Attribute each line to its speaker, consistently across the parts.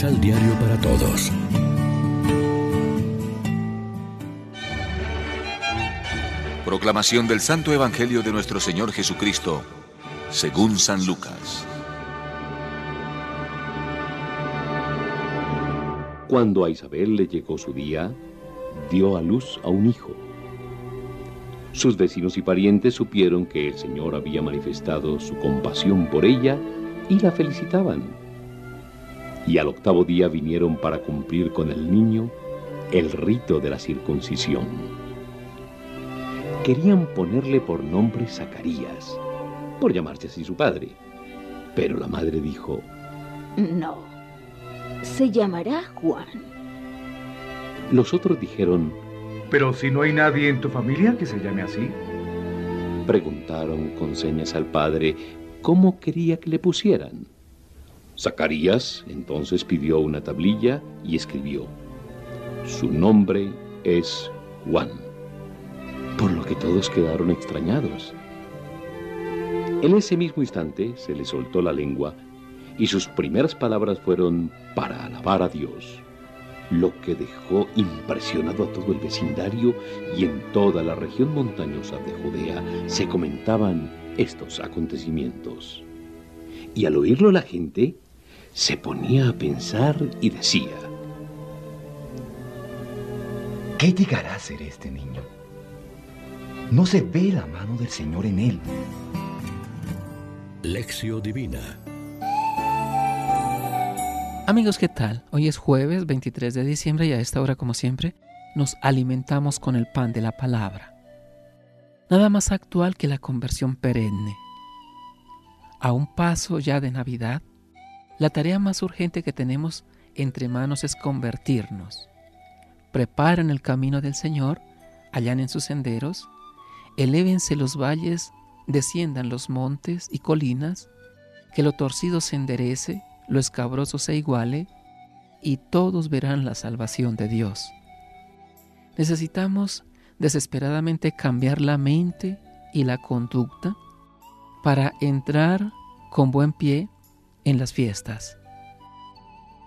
Speaker 1: Misal Diario para Todos.
Speaker 2: Proclamación del Santo Evangelio de nuestro Señor Jesucristo, según San Lucas.
Speaker 3: Cuando a Isabel le llegó su día, dio a luz a un hijo. Sus vecinos y parientes supieron que el Señor había manifestado su compasión por ella y la felicitaban. Y al octavo día vinieron para cumplir con el niño el rito de la circuncisión. Querían ponerle por nombre Zacarías, por llamarse así su padre. Pero la madre dijo,
Speaker 4: No, se llamará Juan.
Speaker 3: Los otros dijeron,
Speaker 5: Pero si no hay nadie en tu familia que se llame así.
Speaker 3: Preguntaron con señas al padre cómo quería que le pusieran. Zacarías entonces pidió una tablilla y escribió, Su nombre es Juan, por lo que todos quedaron extrañados. En ese mismo instante se le soltó la lengua y sus primeras palabras fueron para alabar a Dios, lo que dejó impresionado a todo el vecindario y en toda la región montañosa de Judea se comentaban estos acontecimientos. Y al oírlo la gente se ponía a pensar y decía,
Speaker 6: ¿qué llegará a ser este niño? No se ve la mano del Señor en él.
Speaker 1: Lección Divina
Speaker 7: Amigos, ¿qué tal? Hoy es jueves 23 de diciembre y a esta hora, como siempre, nos alimentamos con el pan de la palabra. Nada más actual que la conversión perenne. A un paso ya de Navidad, la tarea más urgente que tenemos entre manos es convertirnos. Preparen el camino del Señor, allanen sus senderos, elévense los valles, desciendan los montes y colinas, que lo torcido se enderece, lo escabroso se iguale, y todos verán la salvación de Dios. Necesitamos desesperadamente cambiar la mente y la conducta para entrar con buen pie en las fiestas.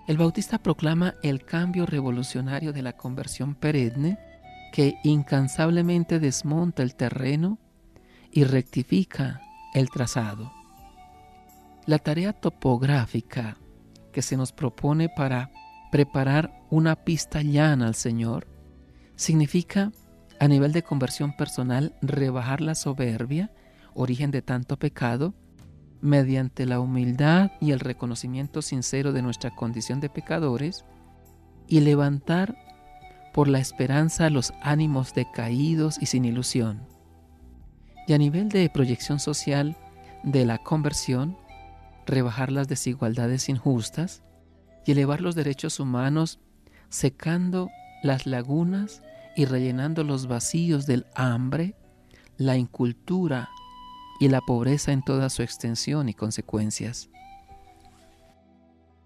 Speaker 7: El Bautista proclama el cambio revolucionario de la conversión perenne que incansablemente desmonta el terreno y rectifica el trazado. La tarea topográfica que se nos propone para preparar una pista llana al Señor significa a nivel de conversión personal rebajar la soberbia, origen de tanto pecado, mediante la humildad y el reconocimiento sincero de nuestra condición de pecadores y levantar por la esperanza los ánimos decaídos y sin ilusión. Y a nivel de proyección social de la conversión, rebajar las desigualdades injustas y elevar los derechos humanos, secando las lagunas y rellenando los vacíos del hambre, la incultura y la pobreza en toda su extensión y consecuencias.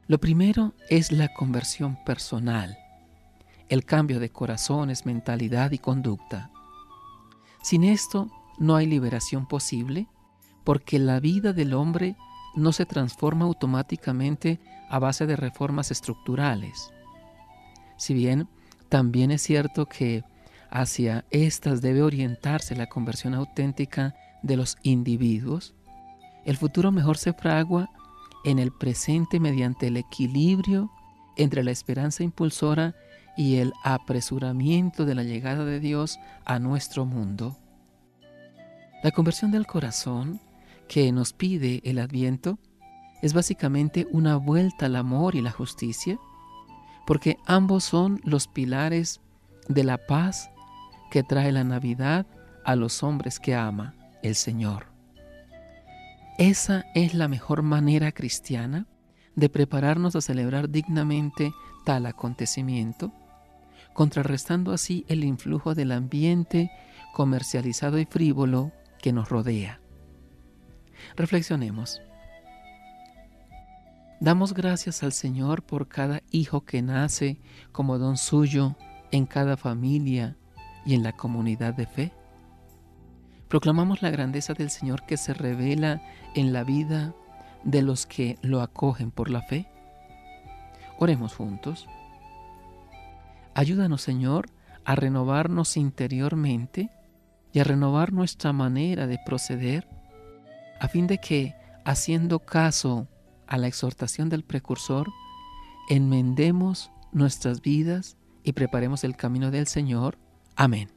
Speaker 7: Lo primero es la conversión personal, el cambio de corazones, mentalidad y conducta. Sin esto no hay liberación posible porque la vida del hombre no se transforma automáticamente a base de reformas estructurales. Si bien también es cierto que hacia estas debe orientarse la conversión auténtica de los individuos, el futuro mejor se fragua en el presente mediante el equilibrio entre la esperanza impulsora y el apresuramiento de la llegada de Dios a nuestro mundo. La conversión del corazón que nos pide el adviento es básicamente una vuelta al amor y la justicia, porque ambos son los pilares de la paz que trae la Navidad a los hombres que ama el Señor. Esa es la mejor manera cristiana de prepararnos a celebrar dignamente tal acontecimiento, contrarrestando así el influjo del ambiente comercializado y frívolo que nos rodea. Reflexionemos. Damos gracias al Señor por cada hijo que nace como don suyo en cada familia y en la comunidad de fe. Proclamamos la grandeza del Señor que se revela en la vida de los que lo acogen por la fe. Oremos juntos. Ayúdanos, Señor, a renovarnos interiormente y a renovar nuestra manera de proceder, a fin de que, haciendo caso a la exhortación del precursor, enmendemos nuestras vidas y preparemos el camino del Señor. Amén.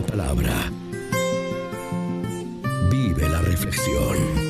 Speaker 1: la Palabra. Vive la reflexión.